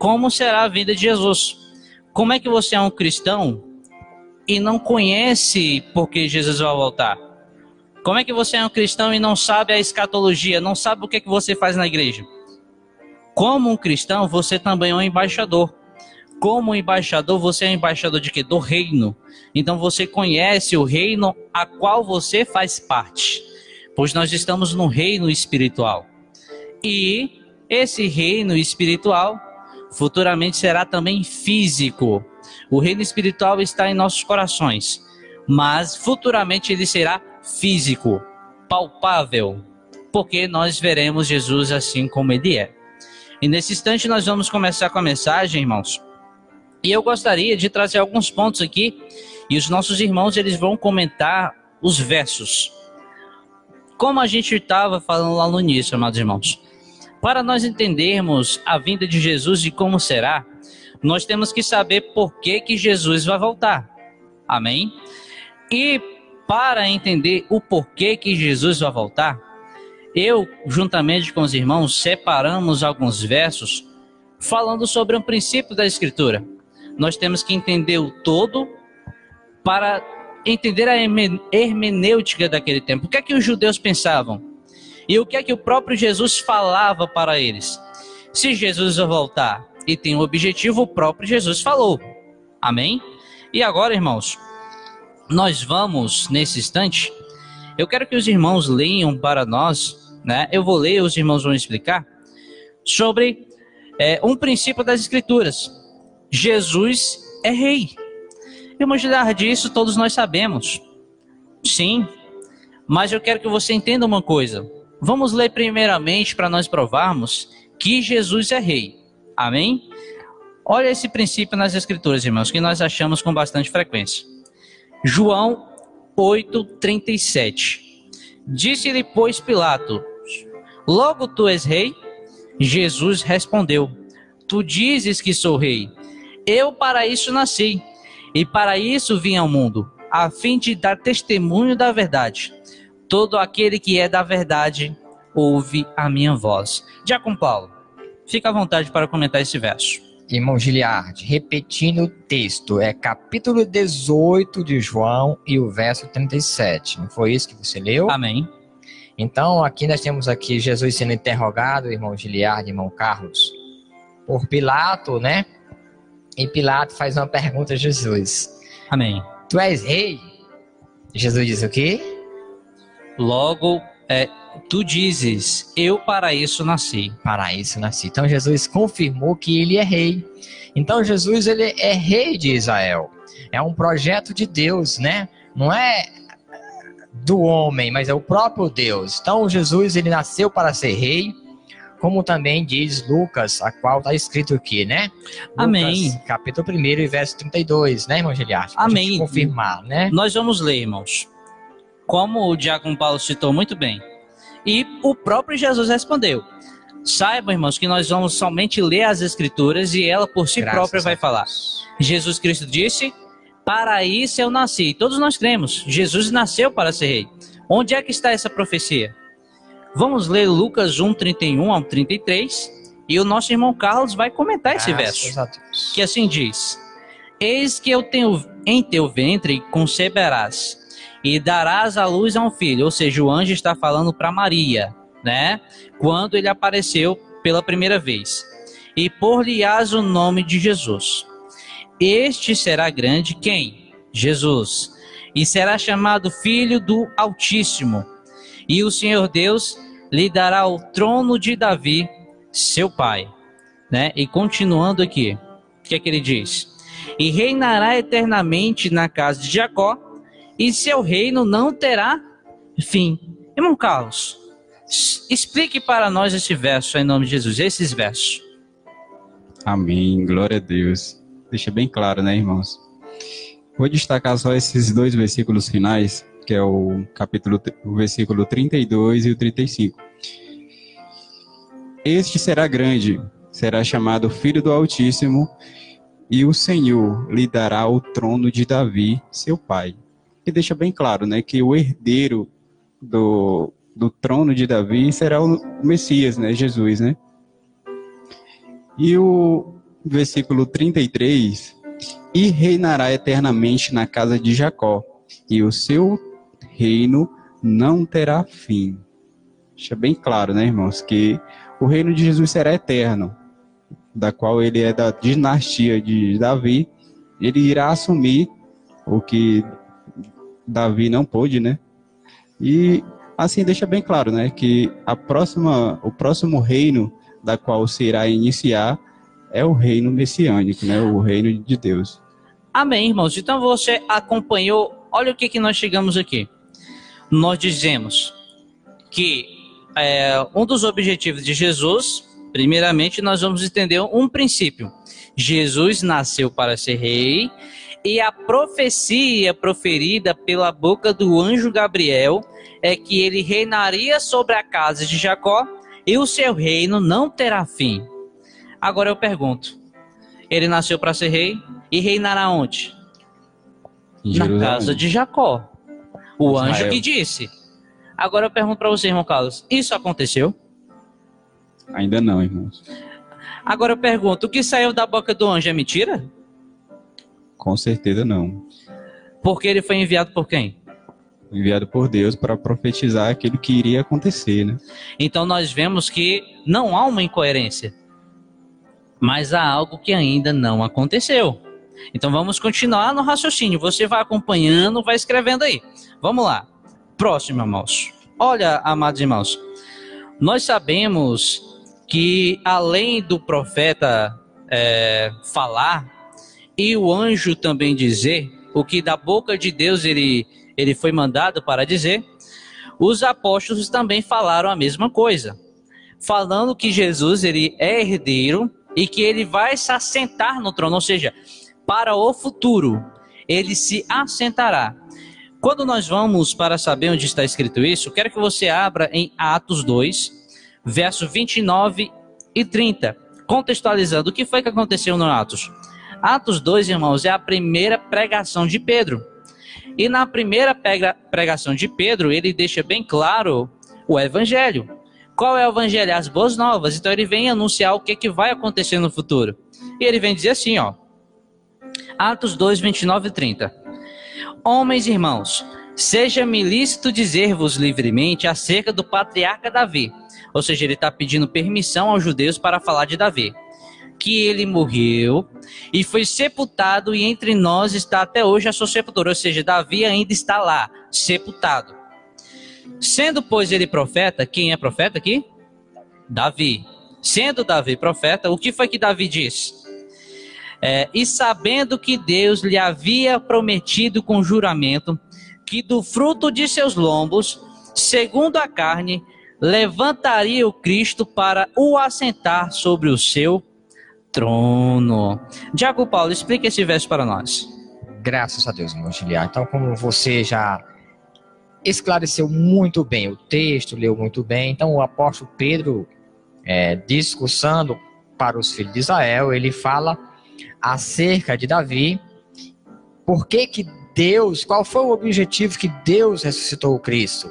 como será a vida de Jesus. Como é que você é um cristão e não conhece porque Jesus vai voltar? Como é que você é um cristão e não sabe a escatologia, não sabe o que é que você faz na igreja? Como um cristão, você também é um embaixador. Como embaixador, você é embaixador de quê? Do reino. Então você conhece o reino a qual você faz parte. Pois nós estamos no reino espiritual. E esse reino espiritual futuramente será também físico. O reino espiritual está em nossos corações, mas futuramente ele será físico, palpável, porque nós veremos Jesus assim como ele é. E nesse instante nós vamos começar com a mensagem, irmãos. E eu gostaria de trazer alguns pontos aqui e os nossos irmãos eles vão comentar os versos. Como a gente estava falando lá no início, amados irmãos. Para nós entendermos a vinda de Jesus e como será, nós temos que saber por que, que Jesus vai voltar. Amém? E para entender o porquê que Jesus vai voltar, eu, juntamente com os irmãos, separamos alguns versos falando sobre um princípio da Escritura. Nós temos que entender o todo para entender a hermenêutica daquele tempo. O que é que os judeus pensavam? E o que é que o próprio Jesus falava para eles? Se Jesus voltar e tem um objetivo, o próprio Jesus falou. Amém? E agora, irmãos, nós vamos, nesse instante, eu quero que os irmãos leiam para nós, né? Eu vou ler, os irmãos vão explicar, sobre é, um princípio das Escrituras. Jesus é rei. Irmãos, disso todos nós sabemos. Sim, mas eu quero que você entenda uma coisa. Vamos ler primeiramente para nós provarmos que Jesus é rei. Amém? Olha esse princípio nas Escrituras, irmãos, que nós achamos com bastante frequência. João 8:37. Disse-lhe, pois, Pilato: Logo tu és rei? Jesus respondeu: Tu dizes que sou rei. Eu para isso nasci, e para isso vim ao mundo, a fim de dar testemunho da verdade. Todo aquele que é da verdade ouve a minha voz. Diácono Paulo, fica à vontade para comentar esse verso. Irmão Giliard, repetindo o texto, é capítulo 18 de João e o verso 37. Não foi isso que você leu? Amém. Então, aqui nós temos aqui Jesus sendo interrogado, irmão Giliard, irmão Carlos, por Pilato, né? E Pilato faz uma pergunta a Jesus. Amém. Tu és rei? Jesus diz o quê? Logo, é, tu dizes, eu para isso nasci. Para isso nasci. Então Jesus confirmou que ele é rei. Então Jesus ele é rei de Israel. É um projeto de Deus, né? Não é do homem, mas é o próprio Deus. Então Jesus ele nasceu para ser rei, como também diz Lucas, a qual está escrito aqui, né? Amém. Lucas, capítulo 1 e verso 32, né, irmão Giliard? Amém. confirmar, né? Nós vamos ler, irmãos como o Diácono Paulo citou muito bem. E o próprio Jesus respondeu: Saibam, irmãos, que nós vamos somente ler as Escrituras e ela por si Graças própria vai falar. Jesus Cristo disse: Para isso eu nasci. Todos nós cremos. Jesus nasceu para ser rei. Onde é que está essa profecia? Vamos ler Lucas 1, 31 ao 33. E o nosso irmão Carlos vai comentar esse Graças verso. Que assim diz: Eis que eu tenho em teu ventre conceberás e darás à luz a um filho. Ou seja, o anjo está falando para Maria, né? Quando ele apareceu pela primeira vez. E por-lhe-ás o nome de Jesus. Este será grande quem? Jesus. E será chamado Filho do Altíssimo. E o Senhor Deus lhe dará o trono de Davi, seu pai. Né? E continuando aqui, o que é que ele diz? E reinará eternamente na casa de Jacó, e seu reino não terá fim. Irmão Carlos, explique para nós esse verso em nome de Jesus, esses versos. Amém, glória a Deus. Deixa bem claro, né, irmãos? Vou destacar só esses dois versículos finais, que é o capítulo, o versículo 32 e o 35. Este será grande, será chamado Filho do Altíssimo, e o Senhor lhe dará o trono de Davi, seu pai que deixa bem claro, né, que o herdeiro do, do trono de Davi será o Messias, né, Jesus, né? E o versículo 33, e reinará eternamente na casa de Jacó, e o seu reino não terá fim. Deixa bem claro, né, irmãos, que o reino de Jesus será eterno, da qual ele é da dinastia de Davi, ele irá assumir o que Davi não pôde, né? E assim deixa bem claro, né, que a próxima, o próximo reino da qual se irá iniciar é o reino messiânico, né, o reino de Deus. Amém, irmãos. Então você acompanhou, olha o que, que nós chegamos aqui. Nós dizemos que é, um dos objetivos de Jesus, primeiramente, nós vamos entender um princípio. Jesus nasceu para ser rei e a profecia proferida pela boca do anjo Gabriel é que ele reinaria sobre a casa de Jacó e o seu reino não terá fim. Agora eu pergunto: ele nasceu para ser rei e reinará onde? Na casa de Jacó. O Israel. anjo que disse. Agora eu pergunto para você, irmão Carlos: isso aconteceu? Ainda não, irmãos. Agora eu pergunto: o que saiu da boca do anjo é mentira? Com certeza não. Porque ele foi enviado por quem? Enviado por Deus para profetizar aquilo que iria acontecer, né? Então nós vemos que não há uma incoerência, mas há algo que ainda não aconteceu. Então vamos continuar no raciocínio. Você vai acompanhando, vai escrevendo aí. Vamos lá. Próximo, irmãos. Olha, amados irmãos, nós sabemos que além do profeta é, falar, e o anjo também dizer o que da boca de Deus ele, ele foi mandado para dizer, os apóstolos também falaram a mesma coisa, falando que Jesus ele é herdeiro e que ele vai se assentar no trono, ou seja, para o futuro ele se assentará. Quando nós vamos para saber onde está escrito isso, quero que você abra em Atos 2, verso 29 e 30, contextualizando o que foi que aconteceu no Atos. Atos 2, irmãos, é a primeira pregação de Pedro. E na primeira pregação de Pedro, ele deixa bem claro o evangelho. Qual é o evangelho? As boas novas. Então ele vem anunciar o que, que vai acontecer no futuro. E ele vem dizer assim, ó. Atos 2, 29 e 30. Homens e irmãos, seja-me lícito dizer-vos livremente acerca do patriarca Davi. Ou seja, ele está pedindo permissão aos judeus para falar de Davi que ele morreu e foi sepultado, e entre nós está até hoje a sua sepultura. Ou seja, Davi ainda está lá, sepultado. Sendo, pois, ele profeta, quem é profeta aqui? Davi. Sendo Davi profeta, o que foi que Davi disse? É, e sabendo que Deus lhe havia prometido com juramento que do fruto de seus lombos, segundo a carne, levantaria o Cristo para o assentar sobre o seu trono. Diago Paulo, explica esse verso para nós. Graças a Deus, irmão Giliar. Então, como você já esclareceu muito bem o texto, leu muito bem, então o apóstolo Pedro, é, discursando para os filhos de Israel, ele fala acerca de Davi, por que que Deus, qual foi o objetivo que Deus ressuscitou o Cristo,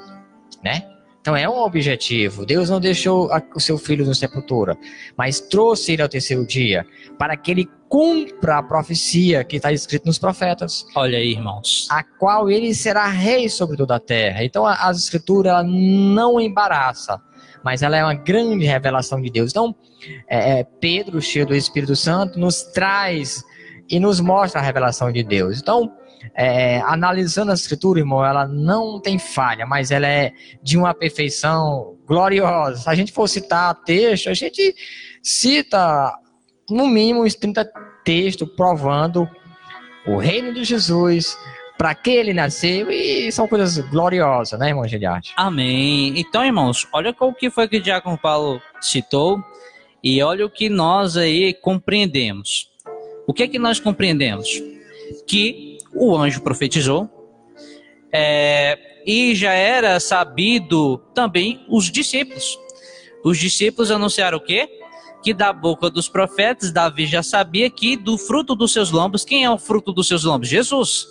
né? Então é um objetivo. Deus não deixou o seu filho na sepultura, mas trouxe ele ao terceiro dia para que ele cumpra a profecia que está escrita nos profetas. Olha aí, irmãos. A qual ele será rei sobre toda a terra. Então as escrituras ela não embaraça, mas ela é uma grande revelação de Deus. Então é, é, Pedro, cheio do Espírito Santo, nos traz e nos mostra a revelação de Deus. Então é, analisando a escritura, irmão, ela não tem falha, mas ela é de uma perfeição gloriosa. Se a gente for citar texto, a gente cita no mínimo uns 30 textos provando o reino de Jesus, para que ele nasceu, e são coisas gloriosas, né, irmão Giliarte? Amém. Então, irmãos, olha o que foi que o Diácono Paulo citou, e olha o que nós aí compreendemos. O que é que nós compreendemos? Que o anjo profetizou, é, e já era sabido também os discípulos. Os discípulos anunciaram o quê? Que da boca dos profetas, Davi já sabia que do fruto dos seus lombos, quem é o fruto dos seus lombos? Jesus.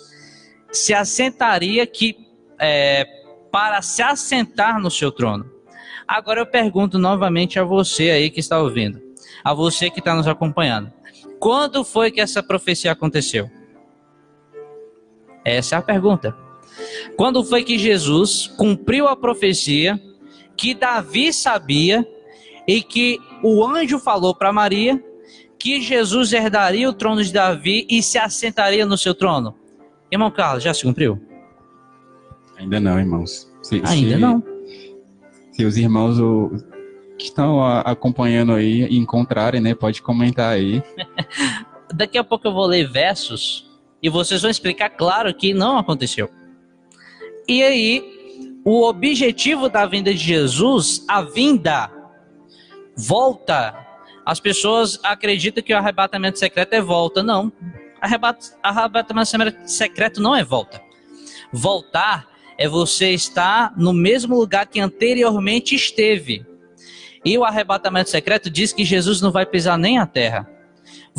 Se assentaria que é, para se assentar no seu trono. Agora eu pergunto novamente a você aí que está ouvindo. a você que está nos acompanhando. Quando foi que essa profecia aconteceu? Essa é a pergunta. Quando foi que Jesus cumpriu a profecia que Davi sabia e que o anjo falou para Maria que Jesus herdaria o trono de Davi e se assentaria no seu trono? Irmão Carlos, já se cumpriu? Ainda não, irmãos. Se, Ainda se, não. Se os irmãos que estão acompanhando aí encontrarem, né, pode comentar aí. Daqui a pouco eu vou ler versos e vocês vão explicar claro que não aconteceu. E aí, o objetivo da vinda de Jesus, a vinda, volta. As pessoas acreditam que o arrebatamento secreto é volta. Não. Arrebatamento secreto não é volta. Voltar é você estar no mesmo lugar que anteriormente esteve. E o arrebatamento secreto diz que Jesus não vai pisar nem a terra.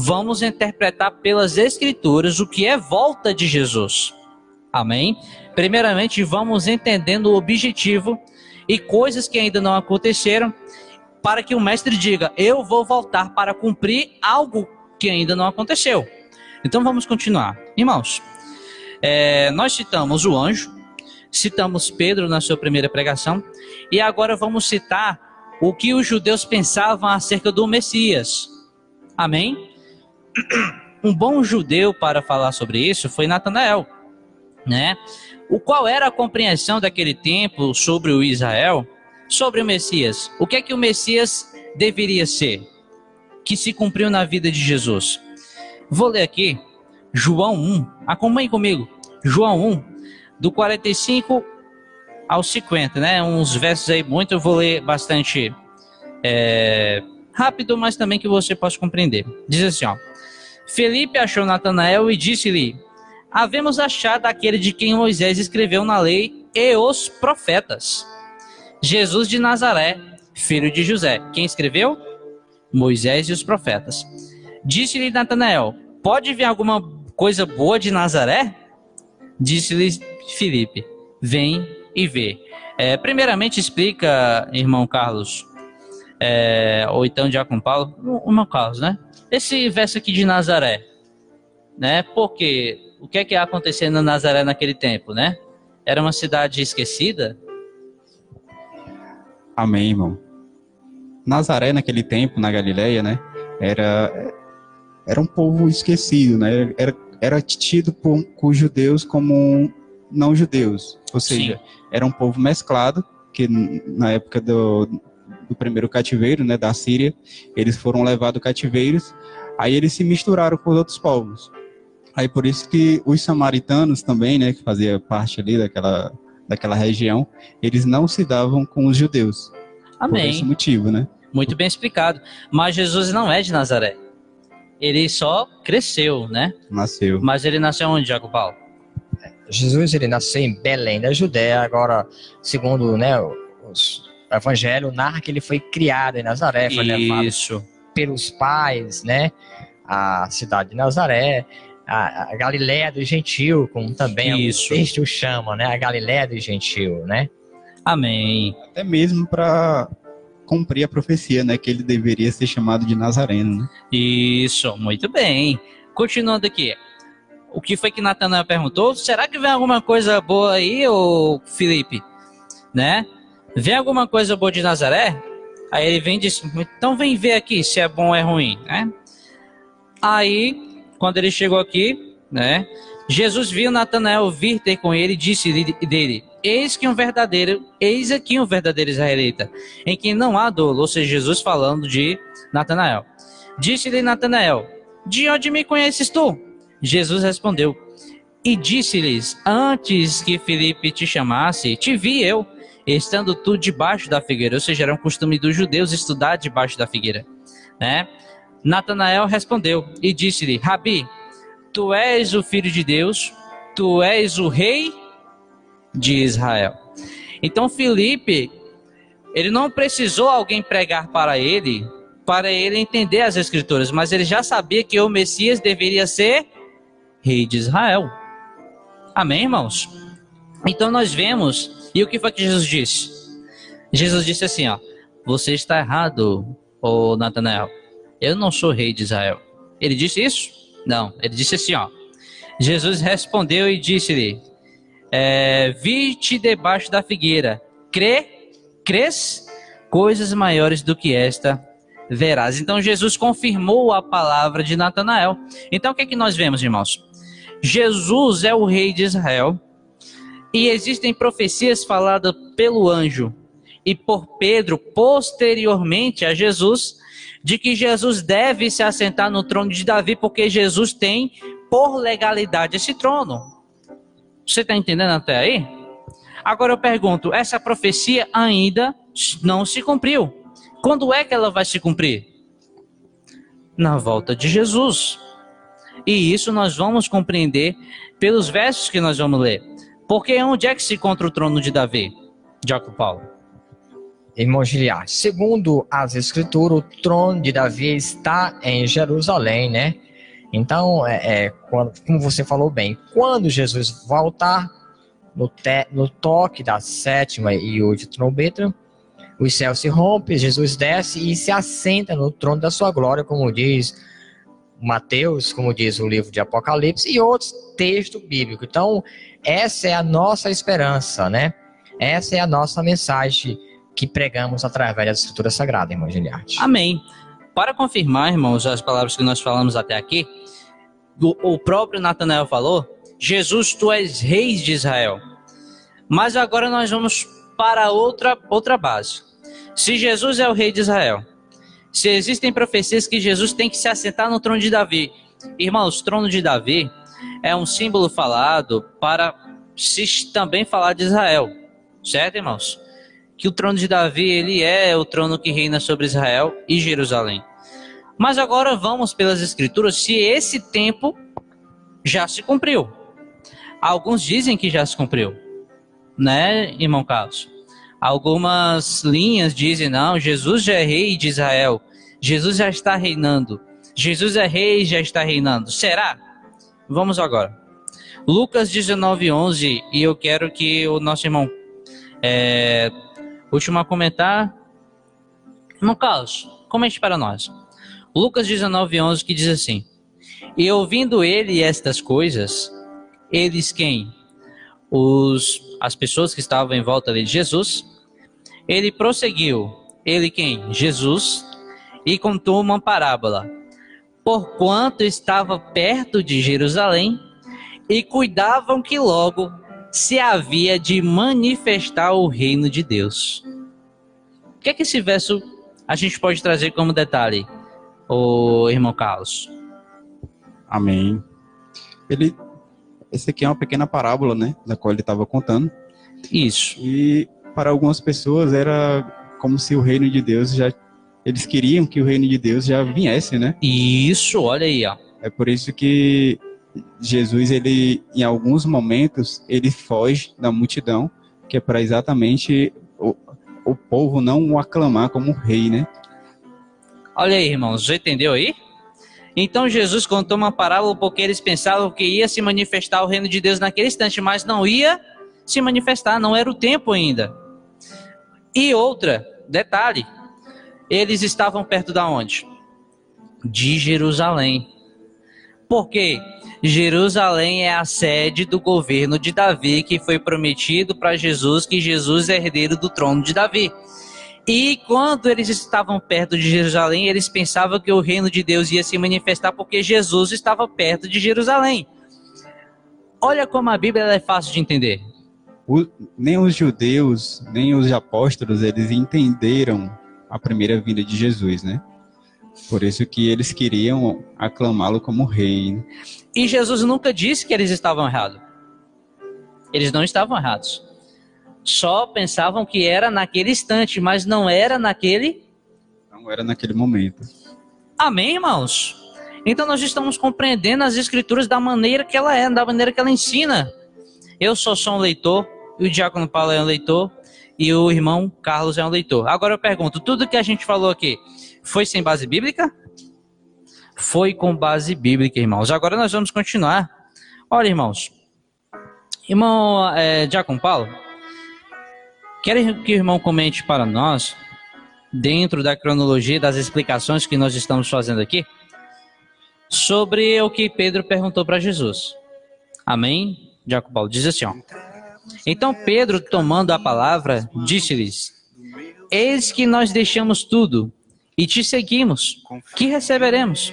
Vamos interpretar pelas Escrituras o que é volta de Jesus. Amém? Primeiramente, vamos entendendo o objetivo e coisas que ainda não aconteceram, para que o mestre diga: Eu vou voltar para cumprir algo que ainda não aconteceu. Então vamos continuar. Irmãos, é, nós citamos o anjo, citamos Pedro na sua primeira pregação, e agora vamos citar o que os judeus pensavam acerca do Messias. Amém? Um bom judeu para falar sobre isso foi Natanael, né? O qual era a compreensão daquele tempo sobre o Israel, sobre o Messias? O que é que o Messias deveria ser? Que se cumpriu na vida de Jesus. Vou ler aqui João 1. Acompanhe comigo. João 1, do 45 ao 50, né? Uns versos aí muito, eu vou ler bastante é, rápido, mas também que você possa compreender. Diz assim, ó. Felipe achou Natanael e disse-lhe: Havemos achado aquele de quem Moisés escreveu na lei e os profetas. Jesus de Nazaré, filho de José. Quem escreveu? Moisés e os profetas. Disse-lhe Natanael: Pode vir alguma coisa boa de Nazaré? Disse-lhe Felipe: Vem e vê. É, primeiramente, explica, irmão Carlos, é, ou então Diácono Paulo, o irmão Carlos, né? Esse verso aqui de Nazaré, né? Porque o que é que ia acontecendo na Nazaré naquele tempo, né? Era uma cidade esquecida? Amém, irmão. Nazaré naquele tempo, na Galileia, né? Era era um povo esquecido, né? Era, era tido por, por judeus como não judeus, ou seja, Sim. era um povo mesclado, que na época do, do primeiro cativeiro, né, da Síria, eles foram levados cativeiros, aí eles se misturaram com os outros povos. Aí por isso que os samaritanos também, né, que fazia parte ali daquela, daquela região, eles não se davam com os judeus. Amém. Por esse motivo, né? Muito bem explicado. Mas Jesus não é de Nazaré. Ele só cresceu, né? Nasceu. Mas ele nasceu onde, Jaco Paulo? Jesus ele nasceu em Belém da Judéia, agora, segundo né, os, o Evangelho, narra que ele foi criado em Nazaré, foi Isso. levado pelos pais, né, a cidade de Nazaré, a, a Galiléia do Gentil, como também Isso. o texto chama, né, a Galiléia do Gentil, né? Amém. Até mesmo para cumprir a profecia, né, que ele deveria ser chamado de Nazareno, né? Isso, muito bem. Continuando aqui o que foi que Natanael perguntou? Será que vem alguma coisa boa aí, ô Felipe? Né? Vem alguma coisa boa de Nazaré? Aí ele vem e diz, então vem ver aqui se é bom ou é ruim, né? Aí, quando ele chegou aqui, né? Jesus viu Natanael vir ter com ele e disse dele, eis que um verdadeiro, eis aqui um verdadeiro israelita, em quem não há dolo, ou seja, Jesus falando de Natanael. Disse-lhe Natanael, de onde me conheces tu? Jesus respondeu e disse-lhes: Antes que Felipe te chamasse, te vi eu, estando tu debaixo da figueira. Ou seja, era um costume dos judeus estudar debaixo da figueira. Né? Natanael respondeu e disse-lhe: Rabi, tu és o filho de Deus, tu és o rei de Israel. Então Felipe, ele não precisou alguém pregar para ele, para ele entender as escrituras, mas ele já sabia que o Messias deveria ser rei de Israel. Amém, irmãos? Então nós vemos, e o que foi que Jesus disse? Jesus disse assim, ó, você está errado, ô Natanael. Eu não sou rei de Israel. Ele disse isso? Não. Ele disse assim, ó. Jesus respondeu e disse-lhe: é, Vi-te debaixo da figueira. Crê? Crês? Coisas maiores do que esta verás. Então Jesus confirmou a palavra de Natanael. Então o que é que nós vemos, irmãos? Jesus é o rei de Israel e existem profecias faladas pelo anjo e por Pedro posteriormente a Jesus de que Jesus deve se assentar no trono de Davi porque Jesus tem por legalidade esse trono. Você está entendendo até aí? Agora eu pergunto, essa profecia ainda não se cumpriu. Quando é que ela vai se cumprir? Na volta de Jesus. E isso nós vamos compreender pelos versos que nós vamos ler. Porque onde é que se encontra o trono de Davi? Jacob Paulo. Irmão Giliar, segundo as escrituras, o trono de Davi está em Jerusalém, né? Então, é, é quando, como você falou bem, quando Jesus voltar, no, te, no toque da sétima e última trombeta, os céus se rompem, Jesus desce e se assenta no trono da sua glória, como diz Mateus, como diz o livro de Apocalipse e outros textos bíblicos. Então, essa é a nossa esperança, né? Essa é a nossa mensagem que pregamos através da Escritura Sagrada, irmão Giliarte. Amém. Para confirmar, irmãos, as palavras que nós falamos até aqui, o próprio Natanael falou: Jesus, tu és rei de Israel. Mas agora nós vamos para outra, outra base. Se Jesus é o rei de Israel, se existem profecias que Jesus tem que se assentar no trono de Davi, irmãos, trono de Davi é um símbolo falado para se também falar de Israel, certo, irmãos? Que o trono de Davi ele é o trono que reina sobre Israel e Jerusalém. Mas agora vamos pelas escrituras se esse tempo já se cumpriu. Alguns dizem que já se cumpriu, né, irmão Carlos? Algumas linhas dizem: não, Jesus já é rei de Israel. Jesus já está reinando. Jesus é rei já está reinando. Será? Vamos agora. Lucas 19, 11. E eu quero que o nosso irmão é, último a comentar. Irmão Carlos, comente para nós. Lucas 19, 11 que diz assim: E ouvindo ele estas coisas, eles quem? Os, as pessoas que estavam em volta de Jesus, ele prosseguiu, ele quem? Jesus, e contou uma parábola. Porquanto estava perto de Jerusalém e cuidavam que logo se havia de manifestar o reino de Deus. O que é que esse verso a gente pode trazer como detalhe, o irmão Carlos? Amém. Ele, esse aqui é uma pequena parábola, né, da qual ele estava contando. Isso. E para algumas pessoas era como se o reino de Deus já eles queriam que o reino de Deus já viesse, né? Isso, olha aí, ó. É por isso que Jesus ele em alguns momentos ele foge da multidão, que é para exatamente o, o povo não o aclamar como rei, né? Olha aí, irmãos, já entendeu aí? Então Jesus contou uma parábola porque eles pensavam que ia se manifestar o reino de Deus naquele instante, mas não ia se manifestar, não era o tempo ainda. E outra, detalhe, eles estavam perto da onde? De Jerusalém. Porque Jerusalém é a sede do governo de Davi, que foi prometido para Jesus, que Jesus é herdeiro do trono de Davi. E quando eles estavam perto de Jerusalém, eles pensavam que o reino de Deus ia se manifestar porque Jesus estava perto de Jerusalém. Olha como a Bíblia é fácil de entender o, nem os judeus, nem os apóstolos, eles entenderam a primeira vinda de Jesus, né? Por isso que eles queriam aclamá-lo como rei. E Jesus nunca disse que eles estavam errados. Eles não estavam errados. Só pensavam que era naquele instante, mas não era naquele. Não era naquele momento. Amém, irmãos? Então nós estamos compreendendo as escrituras da maneira que ela é, da maneira que ela ensina. Eu só sou um leitor, o diácono Paulo é um leitor e o irmão Carlos é um leitor. Agora eu pergunto, tudo que a gente falou aqui foi sem base bíblica? Foi com base bíblica, irmãos. Agora nós vamos continuar. Olha, irmãos. Irmão é, Diácono Paulo, quero que o irmão comente para nós dentro da cronologia das explicações que nós estamos fazendo aqui, sobre o que Pedro perguntou para Jesus. Amém? Jacob Paulo diz assim: ó. Então Pedro, tomando a palavra, disse-lhes: Eis que nós deixamos tudo e te seguimos. Que receberemos?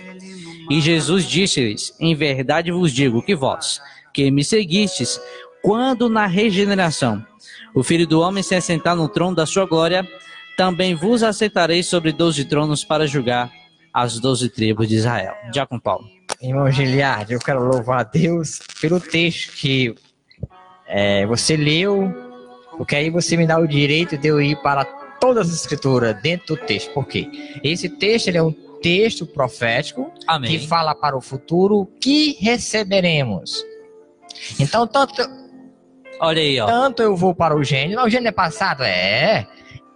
E Jesus disse-lhes: Em verdade vos digo que vós, que me seguistes, quando na regeneração o Filho do Homem se assentar no trono da sua glória, também vos aceitarei sobre doze tronos para julgar as doze tribos de Israel. Com Paulo. Irmão Giliard, eu quero louvar a Deus pelo texto que é, você leu, porque aí você me dá o direito de eu ir para todas as escrituras dentro do texto. Por quê? Esse texto é um texto profético Amém. que fala para o futuro que receberemos. Então, tanto, Olha aí, ó. tanto eu vou para o gênero, o gênero é passado? É.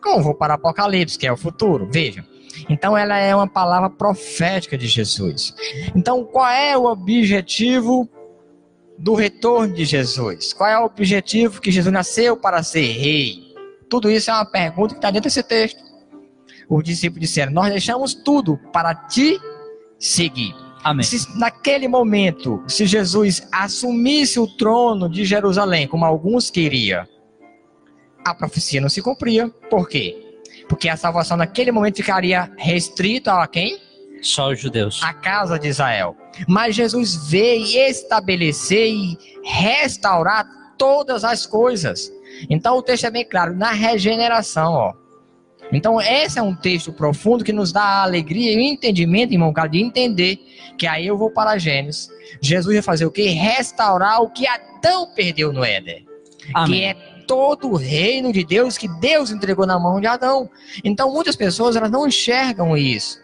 Como vou para o Apocalipse, que é o futuro? Vejam. Então, ela é uma palavra profética de Jesus. Então, qual é o objetivo do retorno de Jesus? Qual é o objetivo que Jesus nasceu para ser rei? Tudo isso é uma pergunta que está dentro desse texto. Os discípulos disseram: Nós deixamos tudo para te seguir. Amém. Se naquele momento, se Jesus assumisse o trono de Jerusalém, como alguns queriam, a profecia não se cumpria. Por quê? Porque a salvação naquele momento ficaria restrita a quem? Só os judeus. A casa de Israel. Mas Jesus veio estabelecer e restaurar todas as coisas. Então o texto é bem claro, na regeneração, ó. Então, esse é um texto profundo que nos dá a alegria e o entendimento, irmão, cara, de entender que aí eu vou para Gênesis. Jesus vai fazer o quê? Restaurar o que Adão perdeu no Éden. Amém. Que é todo o reino de Deus que Deus entregou na mão de Adão. Então, muitas pessoas elas não enxergam isso.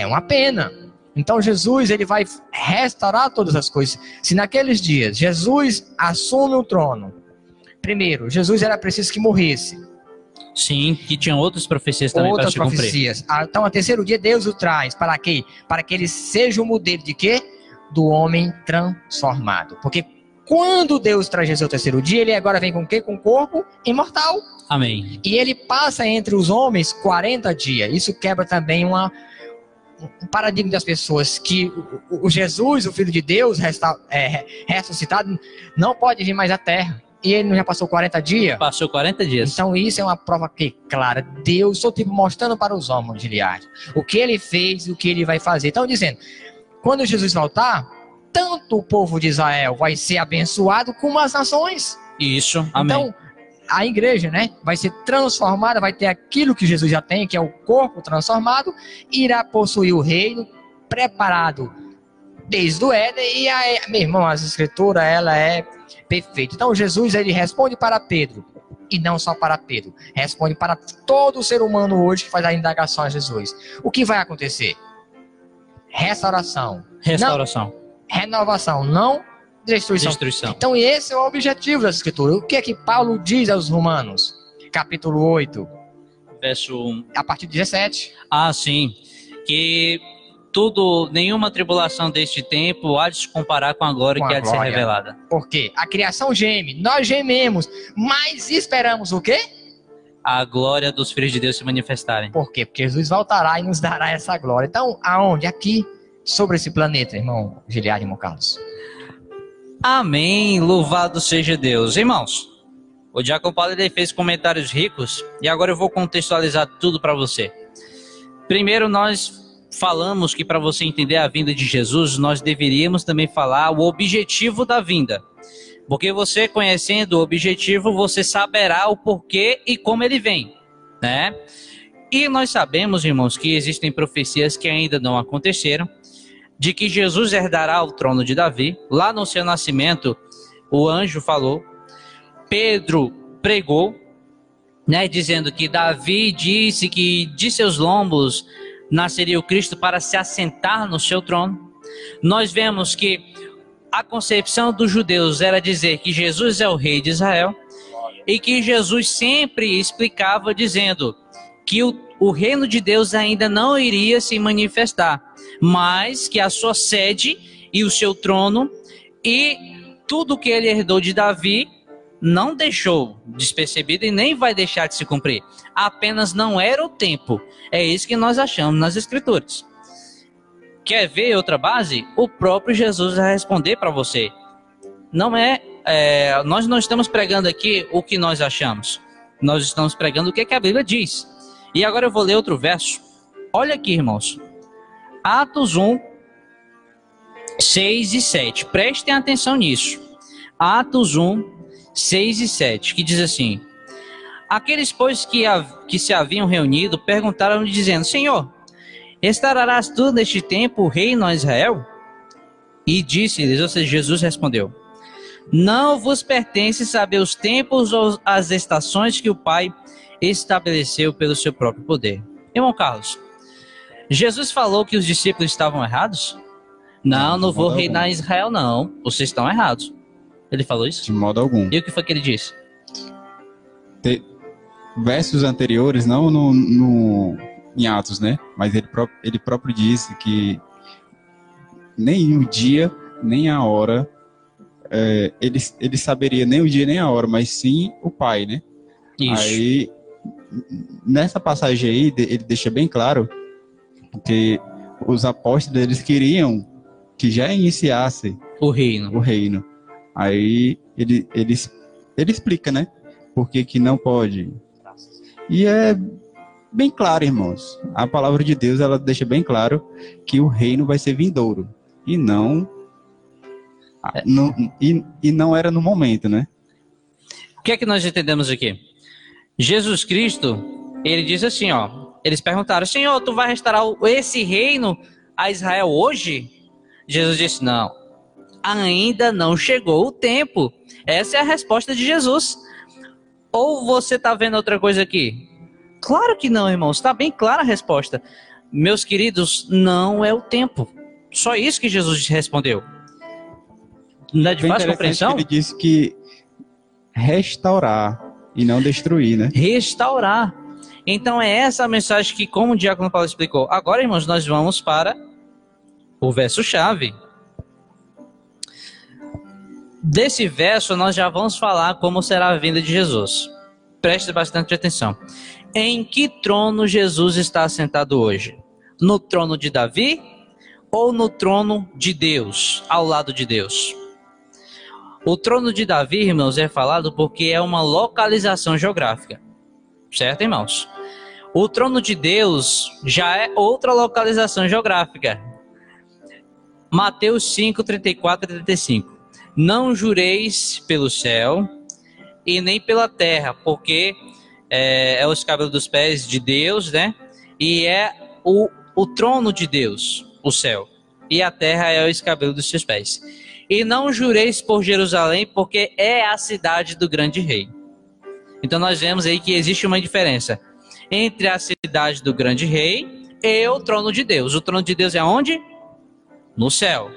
É uma pena. Então, Jesus ele vai restaurar todas as coisas. Se naqueles dias Jesus assume o trono, primeiro, Jesus era preciso que morresse. Sim, que tinha outras profecias também para outras se cumprir. profecias. Ah, Então, ao terceiro dia, Deus o traz. Para quê? Para que ele seja o modelo de quê? Do homem transformado. Porque quando Deus traz Jesus ao terceiro dia, ele agora vem com o quê? Com o corpo imortal. Amém. E ele passa entre os homens 40 dias. Isso quebra também uma, um paradigma das pessoas que o, o Jesus, o Filho de Deus, resta, é, ressuscitado, não pode vir mais à terra. E ele não já passou 40 dias? Passou 40 dias. Então isso é uma prova que, clara, Deus só tipo mostrando para os homens de Liade o que ele fez e o que ele vai fazer. Então dizendo, quando Jesus voltar, tanto o povo de Israel vai ser abençoado como as nações. Isso. Amém. Então a igreja, né, vai ser transformada, vai ter aquilo que Jesus já tem, que é o corpo transformado, irá possuir o reino preparado desde o Éden e a, meu irmão, as escrituras ela é perfeita. Então Jesus ele responde para Pedro e não só para Pedro, responde para todo ser humano hoje que faz a indagação a Jesus. O que vai acontecer? Restauração, Restauração. renovação, não destruição. Destruição. Então esse é o objetivo das escrituras. O que é que Paulo diz aos Romanos? Capítulo 8, Verso 1. a partir do 17. Ah, sim. Que tudo, nenhuma tribulação deste tempo há de se comparar com a glória Com a que há de ser revelada. Por quê? A criação geme, nós gememos, mas esperamos o quê? A glória dos filhos de Deus se manifestarem. Por quê? Porque Jesus voltará e nos dará essa glória. Então, aonde? Aqui, sobre esse planeta, irmão Giliard e irmão Carlos. Amém. Louvado seja Deus. Irmãos, o Diácono ele fez comentários ricos e agora eu vou contextualizar tudo para você. Primeiro, nós falamos que para você entender a vinda de Jesus, nós deveríamos também falar o objetivo da vinda. Porque você conhecendo o objetivo, você saberá o porquê e como ele vem, né? E nós sabemos, irmãos, que existem profecias que ainda não aconteceram, de que Jesus herdará o trono de Davi. Lá no seu nascimento, o anjo falou, Pedro pregou, né, dizendo que Davi disse que de seus lombos nasceria o Cristo para se assentar no seu trono. Nós vemos que a concepção dos judeus era dizer que Jesus é o rei de Israel e que Jesus sempre explicava dizendo que o, o reino de Deus ainda não iria se manifestar, mas que a sua sede e o seu trono e tudo que ele herdou de Davi não deixou despercebido e nem vai deixar de se cumprir. Apenas não era o tempo. É isso que nós achamos nas Escrituras. Quer ver outra base? O próprio Jesus vai responder para você. Não é, é, nós não estamos pregando aqui o que nós achamos. Nós estamos pregando o que, é que a Bíblia diz. E agora eu vou ler outro verso. Olha aqui, irmãos. Atos 1, 6 e 7. Prestem atenção nisso. Atos 1, 6 e 7, que diz assim: Aqueles, pois, que, que se haviam reunido, perguntaram-lhe, dizendo: Senhor, estarás tu neste tempo rei no Israel? E disse-lhes, ou seja, Jesus respondeu: Não vos pertence saber os tempos ou as estações que o Pai estabeleceu pelo seu próprio poder. Irmão Carlos, Jesus falou que os discípulos estavam errados? Não, não vou reinar em Israel, não. Vocês estão errados. Ele falou isso? De modo algum. E o que foi que ele disse? Te... Versos anteriores, não no, no, em Atos, né? Mas ele, pró ele próprio disse que nem o dia, nem a hora, é, ele, ele saberia nem o dia, nem a hora, mas sim o Pai, né? Isso. Aí, nessa passagem aí, ele deixa bem claro que os apóstolos eles queriam que já iniciasse o reino. O reino. Aí ele, ele, ele explica, né? Por que, que não pode. E é bem claro, irmãos. A palavra de Deus ela deixa bem claro que o reino vai ser vindouro e não, não e, e não era no momento, né? O que é que nós entendemos aqui? Jesus Cristo, ele diz assim, ó. Eles perguntaram: Senhor, tu vai restaurar esse reino a Israel hoje? Jesus disse: Não ainda não chegou o tempo. Essa é a resposta de Jesus. Ou você está vendo outra coisa aqui? Claro que não, irmãos. Está bem clara a resposta. Meus queridos, não é o tempo. Só isso que Jesus respondeu. Não é de fácil compreensão? Ele disse que restaurar e não destruir, né? Restaurar. Então é essa a mensagem que, como o Diácono Paulo explicou. Agora, irmãos, nós vamos para o verso chave. Desse verso, nós já vamos falar como será a vinda de Jesus. Preste bastante atenção. Em que trono Jesus está assentado hoje? No trono de Davi ou no trono de Deus, ao lado de Deus? O trono de Davi, irmãos, é falado porque é uma localização geográfica. Certo, irmãos? O trono de Deus já é outra localização geográfica. Mateus 5, 34 e 35 não jureis pelo céu e nem pela terra, porque é, é os cabelos dos pés de Deus, né? E é o, o trono de Deus, o céu. E a terra é o escabelo dos seus pés. E não jureis por Jerusalém, porque é a cidade do grande rei. Então nós vemos aí que existe uma diferença entre a cidade do grande rei e o trono de Deus. O trono de Deus é onde? No céu.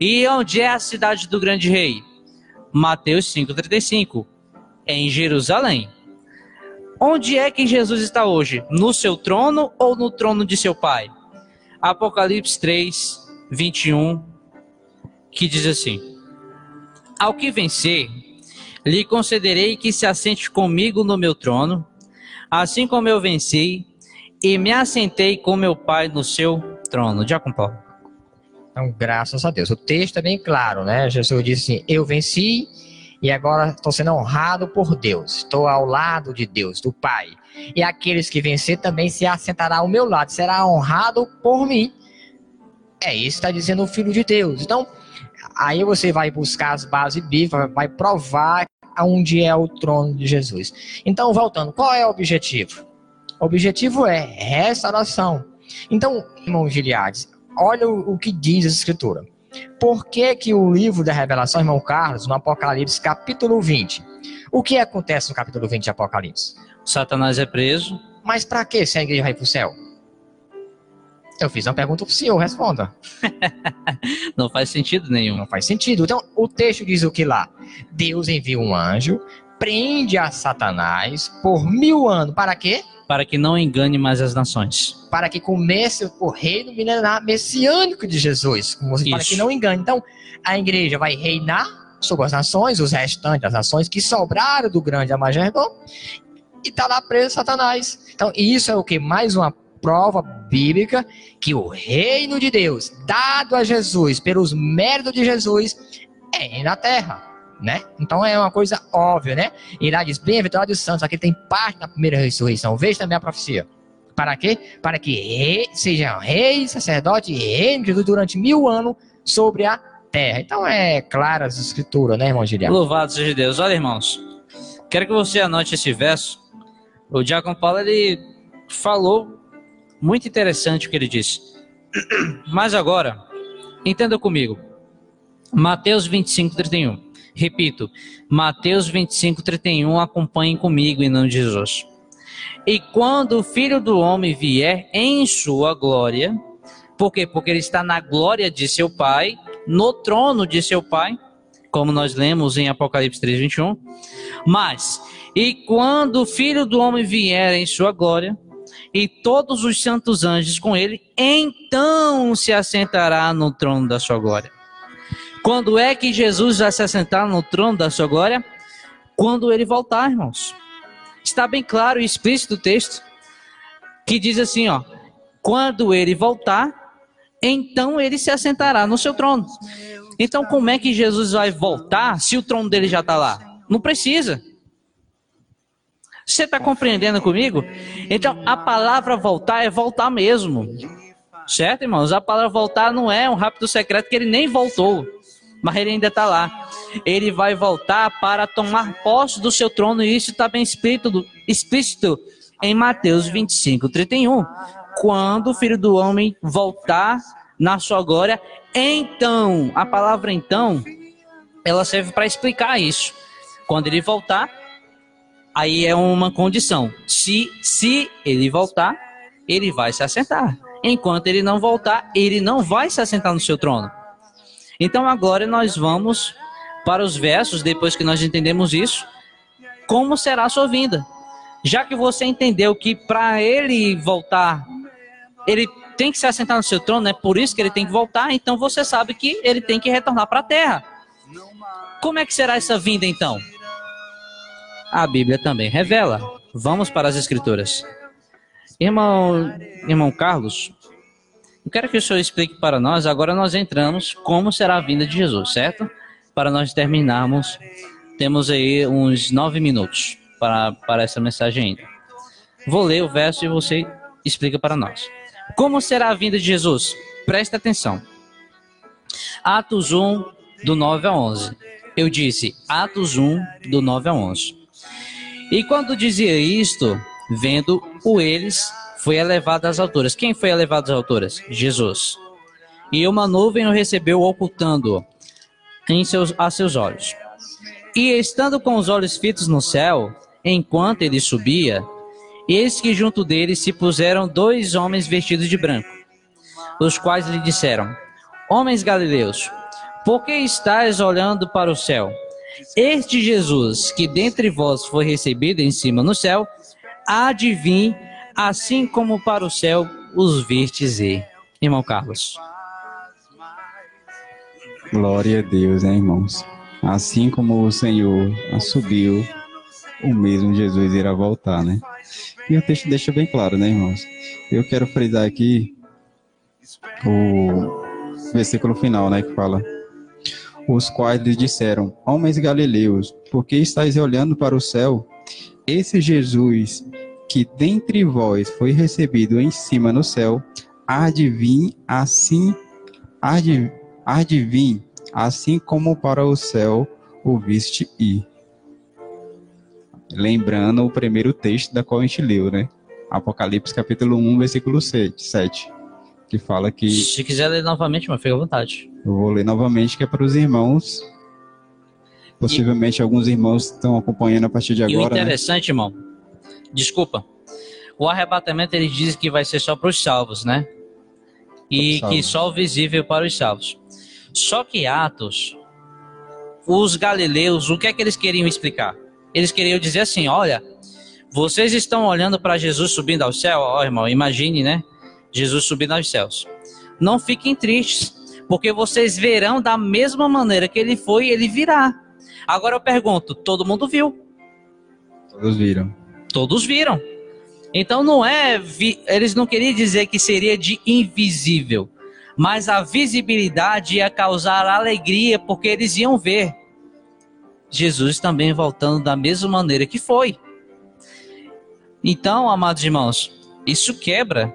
E onde é a cidade do grande rei? Mateus 5,35. Em Jerusalém. Onde é que Jesus está hoje? No seu trono ou no trono de seu pai? Apocalipse 3, 21, que diz assim: Ao que vencer, lhe concederei que se assente comigo no meu trono, assim como eu venci e me assentei com meu pai no seu trono. Com Paulo. Então, graças a Deus. O texto é bem claro, né? Jesus disse assim: Eu venci e agora estou sendo honrado por Deus. Estou ao lado de Deus, do Pai. E aqueles que vencer também se assentará ao meu lado, será honrado por mim. É isso que está dizendo o Filho de Deus. Então, aí você vai buscar as bases bíblicas, vai provar onde é o trono de Jesus. Então, voltando, qual é o objetivo? O objetivo é restauração. Então, irmão Giliades, olha o, o que diz a Escritura. Por que, que o livro da revelação, irmão Carlos, no Apocalipse, capítulo 20, o que acontece no capítulo 20 de Apocalipse? Satanás é preso. Mas para que se a igreja vai para o céu? Eu fiz uma pergunta para o senhor, responda. Não faz sentido nenhum. Não faz sentido. Então, o texto diz o que lá? Deus envia um anjo, prende a Satanás por mil anos. Para quê? para que não engane mais as nações. Para que comece o reino milenar messiânico de Jesus, para que não engane. Então, a igreja vai reinar sobre as nações, os restantes das nações que sobraram do grande Amagerdon, e está lá preso Satanás. Então, isso é o que? Mais uma prova bíblica que o reino de Deus, dado a Jesus, pelos méritos de Jesus, é na terra. Né? Então é uma coisa óbvia, né? E lá diz: Bem-aventurado os santos, aqui tem parte na primeira ressurreição. Veja também a profecia. Para quê? Para que rei, sejam rei, sacerdote e reino de Jesus durante mil anos sobre a terra. Então é clara as escrituras, né, irmão Giliano? Louvado seja Deus. Olha, irmãos, quero que você anote esse verso. O Diácono Paulo, ele falou muito interessante o que ele disse. Mas agora, entenda comigo. Mateus 25, 31. Repito, Mateus 25, 31. Acompanhem comigo em nome de Jesus. E quando o filho do homem vier em sua glória, por quê? Porque ele está na glória de seu pai, no trono de seu pai, como nós lemos em Apocalipse 3, 21. Mas, e quando o filho do homem vier em sua glória, e todos os santos anjos com ele, então se assentará no trono da sua glória. Quando é que Jesus vai se assentar no trono da sua glória? Quando ele voltar, irmãos. Está bem claro e explícito o texto que diz assim, ó: quando ele voltar, então ele se assentará no seu trono. Então, como é que Jesus vai voltar se o trono dele já está lá? Não precisa. Você está compreendendo comigo? Então, a palavra voltar é voltar mesmo. Certo, irmãos? A palavra voltar não é um rápido secreto que ele nem voltou, mas ele ainda está lá. Ele vai voltar para tomar posse do seu trono, e isso está bem explícito, explícito em Mateus 25, 31. Quando o filho do homem voltar na sua glória, então, a palavra então, ela serve para explicar isso. Quando ele voltar, aí é uma condição. Se, se ele voltar, ele vai se assentar. Enquanto ele não voltar, ele não vai se assentar no seu trono. Então agora nós vamos para os versos, depois que nós entendemos isso, como será a sua vinda. Já que você entendeu que para ele voltar, ele tem que se assentar no seu trono, é por isso que ele tem que voltar, então você sabe que ele tem que retornar para a terra. Como é que será essa vinda então? A Bíblia também revela. Vamos para as Escrituras. Irmão, irmão Carlos, eu quero que o senhor explique para nós. Agora nós entramos como será a vinda de Jesus, certo? Para nós terminarmos, temos aí uns nove minutos para, para essa mensagem ainda. Vou ler o verso e você explica para nós. Como será a vinda de Jesus? Presta atenção. Atos 1, do 9 a 11. Eu disse Atos 1, do 9 a 11. E quando dizia isto, vendo o eles, foi elevado às alturas. Quem foi elevado às alturas? Jesus. E uma nuvem o recebeu, ocultando-o seus, a seus olhos. E estando com os olhos fitos no céu, enquanto ele subia, eis que junto dele se puseram dois homens vestidos de branco, os quais lhe disseram: Homens galileus, por que estáis olhando para o céu? Este Jesus, que dentre vós foi recebido em cima no céu, há de vir, assim como para o céu os vistes ir. Irmão Carlos. Glória a Deus, né, irmãos? Assim como o Senhor subiu, o mesmo Jesus irá voltar, né? E o texto deixa bem claro, né, irmãos? Eu quero frisar aqui o versículo final, né, que fala: os quais lhe disseram: Homens galileus, por que estáis olhando para o céu? Esse Jesus, que dentre vós foi recebido em cima no céu, há de vir assim, há de, há de vir, assim como para o céu o viste ir. Lembrando o primeiro texto da qual a gente leu, né? Apocalipse capítulo 1, versículo 7 que fala que. Se quiser ler novamente, mas fica à vontade. Eu vou ler novamente, que é para os irmãos. Possivelmente e... alguns irmãos estão acompanhando a partir de agora. E o né? interessante, né? irmão, desculpa. O arrebatamento ele diz que vai ser só para os salvos, né? E que só o visível para os salvos. Só que Atos, os galileus, o que é que eles queriam explicar? Eles queriam dizer assim: olha, vocês estão olhando para Jesus subindo ao céu, ó irmão, imagine, né? Jesus subindo aos céus. Não fiquem tristes, porque vocês verão da mesma maneira que ele foi, ele virá. Agora eu pergunto: todo mundo viu? Todos viram. Todos viram. Então não é, eles não queriam dizer que seria de invisível, mas a visibilidade ia causar alegria porque eles iam ver Jesus também voltando da mesma maneira que foi. Então, amados irmãos, isso quebra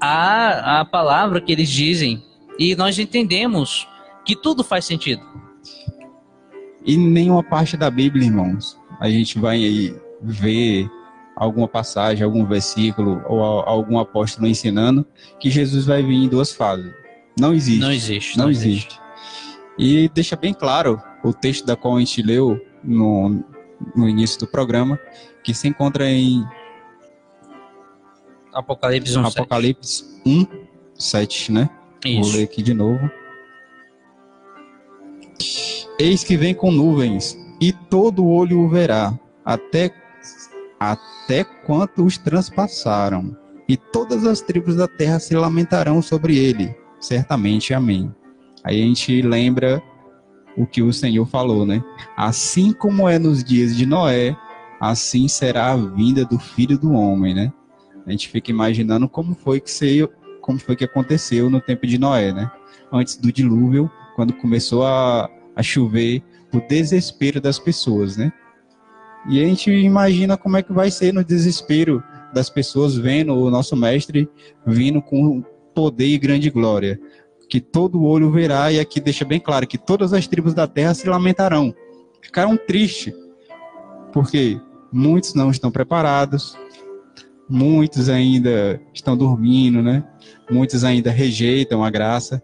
a, a palavra que eles dizem e nós entendemos que tudo faz sentido. E nenhuma parte da Bíblia, irmãos, a gente vai ver alguma passagem, algum versículo ou algum apóstolo ensinando que Jesus vai vir em duas fases. Não existe. Não existe. Não, não existe. existe. E deixa bem claro o texto da qual a gente leu no, no início do programa, que se encontra em Apocalipse 1, Apocalipse 1, 7, né? Isso. Vou ler aqui de novo. Eis que vem com nuvens, e todo olho o verá, até, até quanto os transpassaram, e todas as tribos da terra se lamentarão sobre ele. Certamente, amém. Aí a gente lembra o que o Senhor falou, né? Assim como é nos dias de Noé, assim será a vinda do Filho do Homem, né? A gente fica imaginando como foi que se, como foi que aconteceu no tempo de Noé, né? Antes do dilúvio, quando começou a, a chover, o desespero das pessoas, né? E a gente imagina como é que vai ser no desespero das pessoas vendo o nosso mestre vindo com poder e grande glória que todo olho verá, e aqui deixa bem claro que todas as tribos da terra se lamentarão. Ficaram tristes, porque muitos não estão preparados, muitos ainda estão dormindo, né? Muitos ainda rejeitam a graça.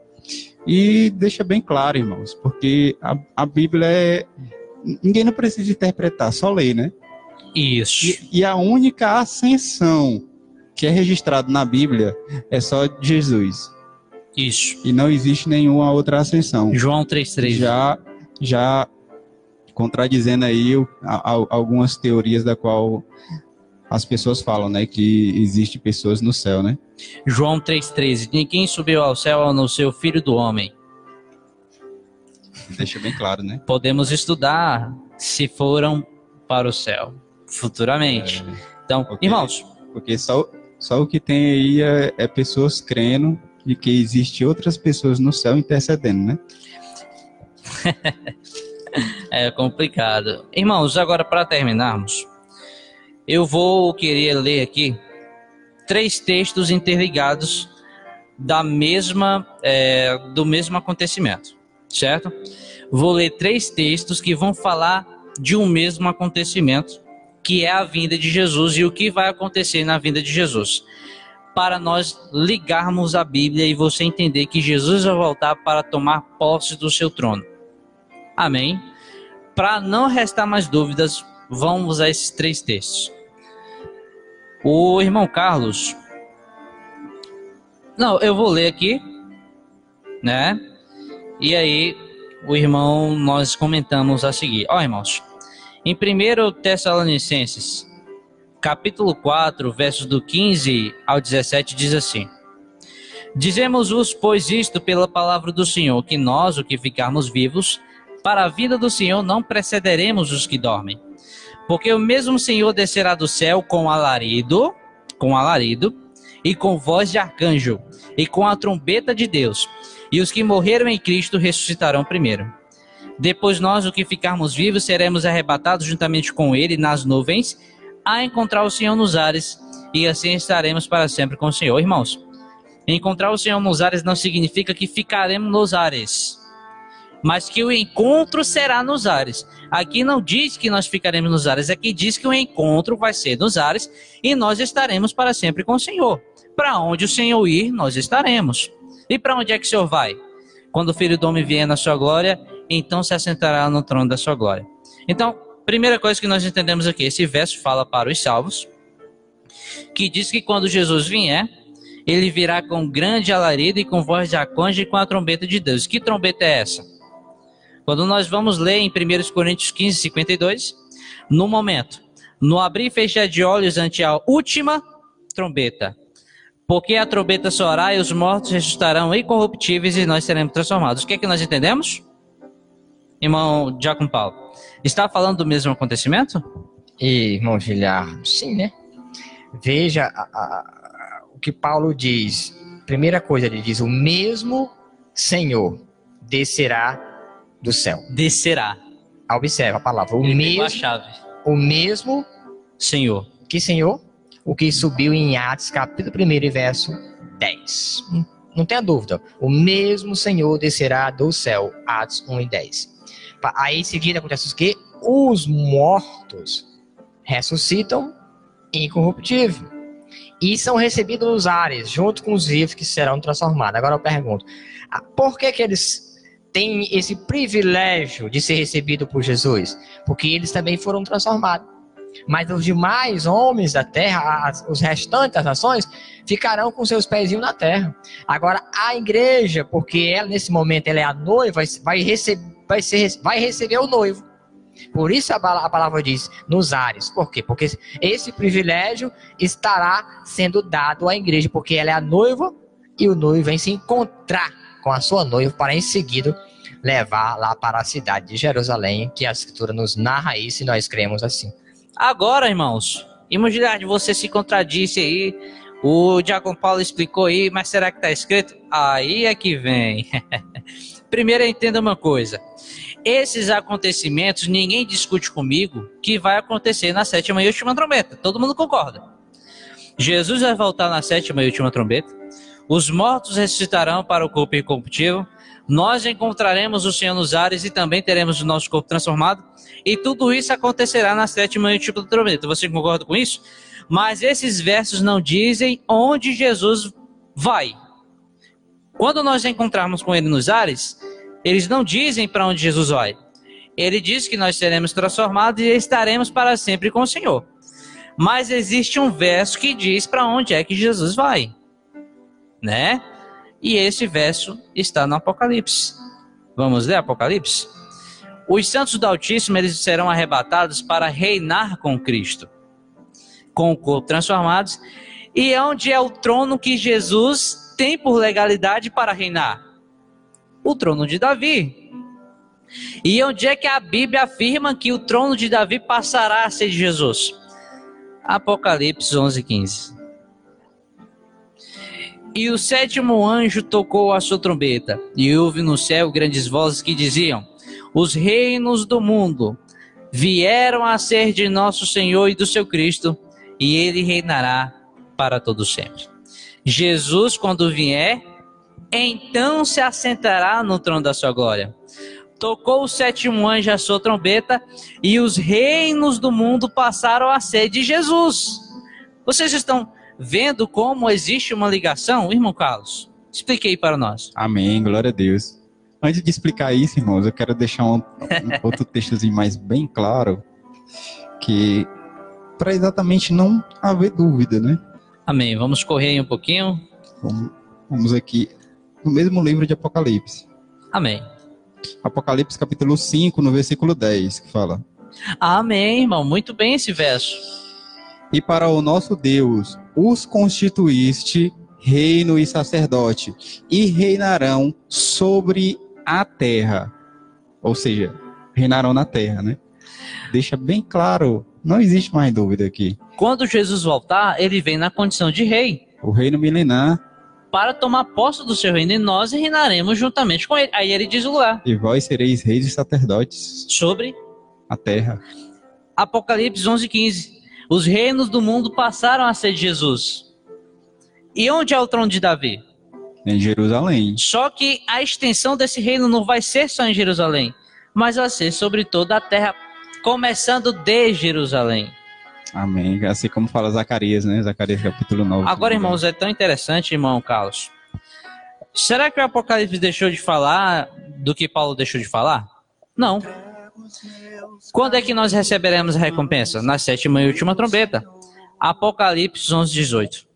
E deixa bem claro, irmãos, porque a, a Bíblia é. Ninguém não precisa interpretar, só ler, né? Isso. E, e a única ascensão que é registrada na Bíblia é só de Jesus. Isso. E não existe nenhuma outra ascensão. João 3,3. Já, já contradizendo aí algumas teorias da qual as pessoas falam, né? Que existe pessoas no céu, né? João 3,13. Ninguém subiu ao céu no seu filho do homem. Deixa bem claro, né? Podemos estudar se foram para o céu futuramente. É, então, porque, irmãos. Porque só, só o que tem aí é, é pessoas crendo de que existe outras pessoas no céu intercedendo, né? é complicado. Irmãos, agora para terminarmos, eu vou querer ler aqui três textos interligados da mesma é, do mesmo acontecimento, certo? Vou ler três textos que vão falar de um mesmo acontecimento, que é a vinda de Jesus e o que vai acontecer na vinda de Jesus para nós ligarmos a Bíblia e você entender que Jesus vai voltar para tomar posse do seu trono. Amém? Para não restar mais dúvidas, vamos a esses três textos. O irmão Carlos. Não, eu vou ler aqui, né? E aí, o irmão, nós comentamos a seguir. Ó, irmãos, em 1 Tessalonicenses capítulo 4, versos do 15 ao 17, diz assim: Dizemos-vos, pois, isto pela palavra do Senhor, que nós, o que ficarmos vivos, para a vida do Senhor não precederemos os que dormem. Porque o mesmo Senhor descerá do céu com alarido, com alarido, e com voz de arcanjo, e com a trombeta de Deus. E os que morreram em Cristo ressuscitarão primeiro. Depois nós, o que ficarmos vivos, seremos arrebatados juntamente com ele nas nuvens a encontrar o Senhor nos ares, e assim estaremos para sempre com o Senhor. Irmãos, encontrar o Senhor nos ares não significa que ficaremos nos ares, mas que o encontro será nos ares. Aqui não diz que nós ficaremos nos ares, aqui diz que o encontro vai ser nos ares e nós estaremos para sempre com o Senhor. Para onde o Senhor ir, nós estaremos. E para onde é que o Senhor vai? Quando o Filho do Homem vier na sua glória, então se assentará no trono da sua glória. Então, Primeira coisa que nós entendemos aqui, esse verso fala para os salvos, que diz que quando Jesus vier, ele virá com grande alarido e com voz de arcanjo e com a trombeta de Deus. Que trombeta é essa? Quando nós vamos ler em 1 Coríntios 15, 52, no momento, no abrir e fechar de olhos ante a última trombeta, Porque a trombeta soará e os mortos ressuscitarão incorruptíveis e nós seremos transformados. O que é que nós entendemos? Irmão Giacomo Paulo, está falando do mesmo acontecimento? E, irmão Giliar, sim, né? Veja a, a, o que Paulo diz. Primeira coisa, ele diz: o mesmo Senhor descerá do céu. Descerá. Observa a palavra. O Ele mesmo, a chave. o mesmo Senhor. que Senhor? O que subiu em Atos, capítulo 1 e verso 10. Não- Não tenha dúvida. O mesmo Senhor descerá do céu. Atos 1 e 10. Pa- Aí em seguida acontece o quê? Os mortos ressuscitam incorruptível. E são recebidos nos ares, junto com os vivos que serão transformados. Agora eu pergunto, por que, que eles têm esse privilégio de ser recebido por Jesus? Porque eles também foram transformados. Mas os demais homens da terra, as- os restantes das nações, ficarão com seus pezinhos na terra. Agora, a igreja, porque ela nesse momento ela é a noiva, vai, rece vai, ser, vai receber o noivo. Por isso a, a palavra diz nos ares. Por quê? Porque esse privilégio estará sendo dado à igreja, porque ela é a noiva e o noivo vem se encontrar com a sua noiva para em seguida levar lá para a cidade de Jerusalém, que a escritura nos narra isso e nós cremos assim. Agora, irmãos, imagina você se contradisse aí. O Diácono Paulo explicou aí, mas será que está escrito? Aí é que vem. Primeiro, entenda uma coisa. Esses acontecimentos, ninguém discute comigo que vai acontecer na sétima e última trombeta. Todo mundo concorda. Jesus vai voltar na sétima e última trombeta. Os mortos ressuscitarão para o corpo incorruptível. Nós encontraremos o Senhor nos ares e também teremos o nosso corpo transformado. E tudo isso acontecerá na sétima e última trombeta. Você concorda com isso? Mas esses versos não dizem onde Jesus vai. Quando nós encontrarmos com ele nos ares, eles não dizem para onde Jesus vai. Ele diz que nós seremos transformados e estaremos para sempre com o Senhor. Mas existe um verso que diz para onde é que Jesus vai, né? E esse verso está no Apocalipse. Vamos ler Apocalipse? Os santos do Altíssimo eles serão arrebatados para reinar com Cristo, com o corpo transformados, e onde é o trono que Jesus tem por legalidade para reinar? O trono de Davi. E onde é que a Bíblia afirma que o trono de Davi passará a ser de Jesus? Apocalipse 11, 15. E o sétimo anjo tocou a sua trombeta, e houve no céu grandes vozes que diziam: Os reinos do mundo vieram a ser de nosso Senhor e do seu Cristo, e ele reinará para todo sempre. Jesus, quando vier, então se assentará no trono da sua glória. Tocou o sétimo anjo a sua trombeta, e os reinos do mundo passaram a ser de Jesus. Vocês estão vendo como existe uma ligação, irmão Carlos? Expliquei para nós. Amém, glória a Deus. Antes de explicar isso, irmãos, eu quero deixar um, um outro textozinho mais bem claro, que para exatamente não haver dúvida, né? Amém. Vamos correr aí um pouquinho. Vamos, vamos aqui no mesmo livro de Apocalipse. Amém. Apocalipse capítulo 5, no versículo 10, que fala: Amém, irmão. Muito bem esse verso. E para o nosso Deus os constituíste reino e sacerdote, e reinarão sobre a terra. Ou seja, reinarão na terra, né? Deixa bem claro, não existe mais dúvida aqui. Quando Jesus voltar, ele vem na condição de rei O reino milenar, para tomar posse do seu reino e nós reinaremos juntamente com ele. Aí ele diz o lugar e vós sereis reis e sacerdotes, sobre a terra. Apocalipse 11:15. Os reinos do mundo passaram a ser de Jesus. E onde é o trono de Davi? Em Jerusalém. Só que a extensão desse reino não vai ser só em Jerusalém, mas vai ser sobre toda a terra, começando de Jerusalém. Amém. Assim como fala Zacarias, né? Zacarias capítulo 9. Agora, irmãos, é tão interessante, irmão Carlos. Será que o Apocalipse deixou de falar do que Paulo deixou de falar? Não. Quando é que nós receberemos a recompensa? Na sétima e última trombeta. Apocalipse 11, 18.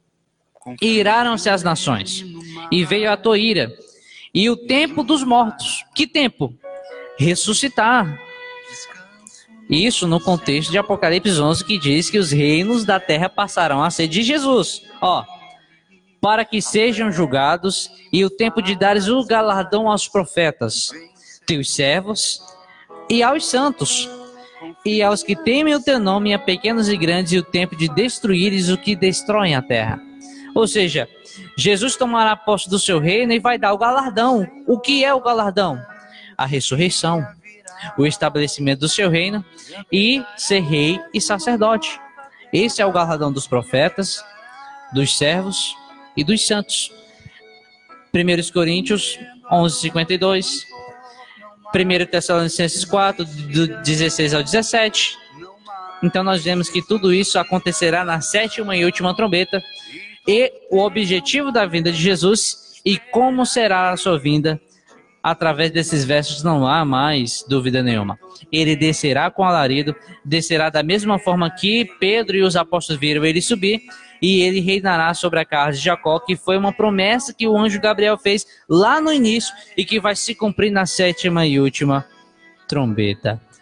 E iraram-se as nações, e veio a tua ira, e o tempo dos mortos. Que tempo? Ressuscitar. Isso no contexto de Apocalipse 11, que diz que os reinos da terra passarão a ser de Jesus. Ó, para que sejam julgados, e o tempo de dares o galardão aos profetas, teus servos, e aos santos, e aos que temem o teu nome, a pequenos e grandes, o tempo de destruíres o que destroem a terra. Ou seja, Jesus tomará posse do seu reino e vai dar o galardão. O que é o galardão? A ressurreição, o estabelecimento do seu reino e ser rei e sacerdote. Esse é o galardão dos profetas, dos servos e dos santos. 1 Coríntios 11, 52. 1 Tessalonicenses 4, do 16 ao 17. Então nós vemos que tudo isso acontecerá na sétima e última trombeta. E o objetivo da vinda de Jesus e como será a sua vinda. Através desses versos não há mais dúvida nenhuma. Ele descerá com alarido, descerá da mesma forma que Pedro e os apóstolos viram ele subir, e ele reinará sobre a casa de Jacó, que foi uma promessa que o anjo Gabriel fez lá no início e que vai se cumprir na sétima e última trombeta.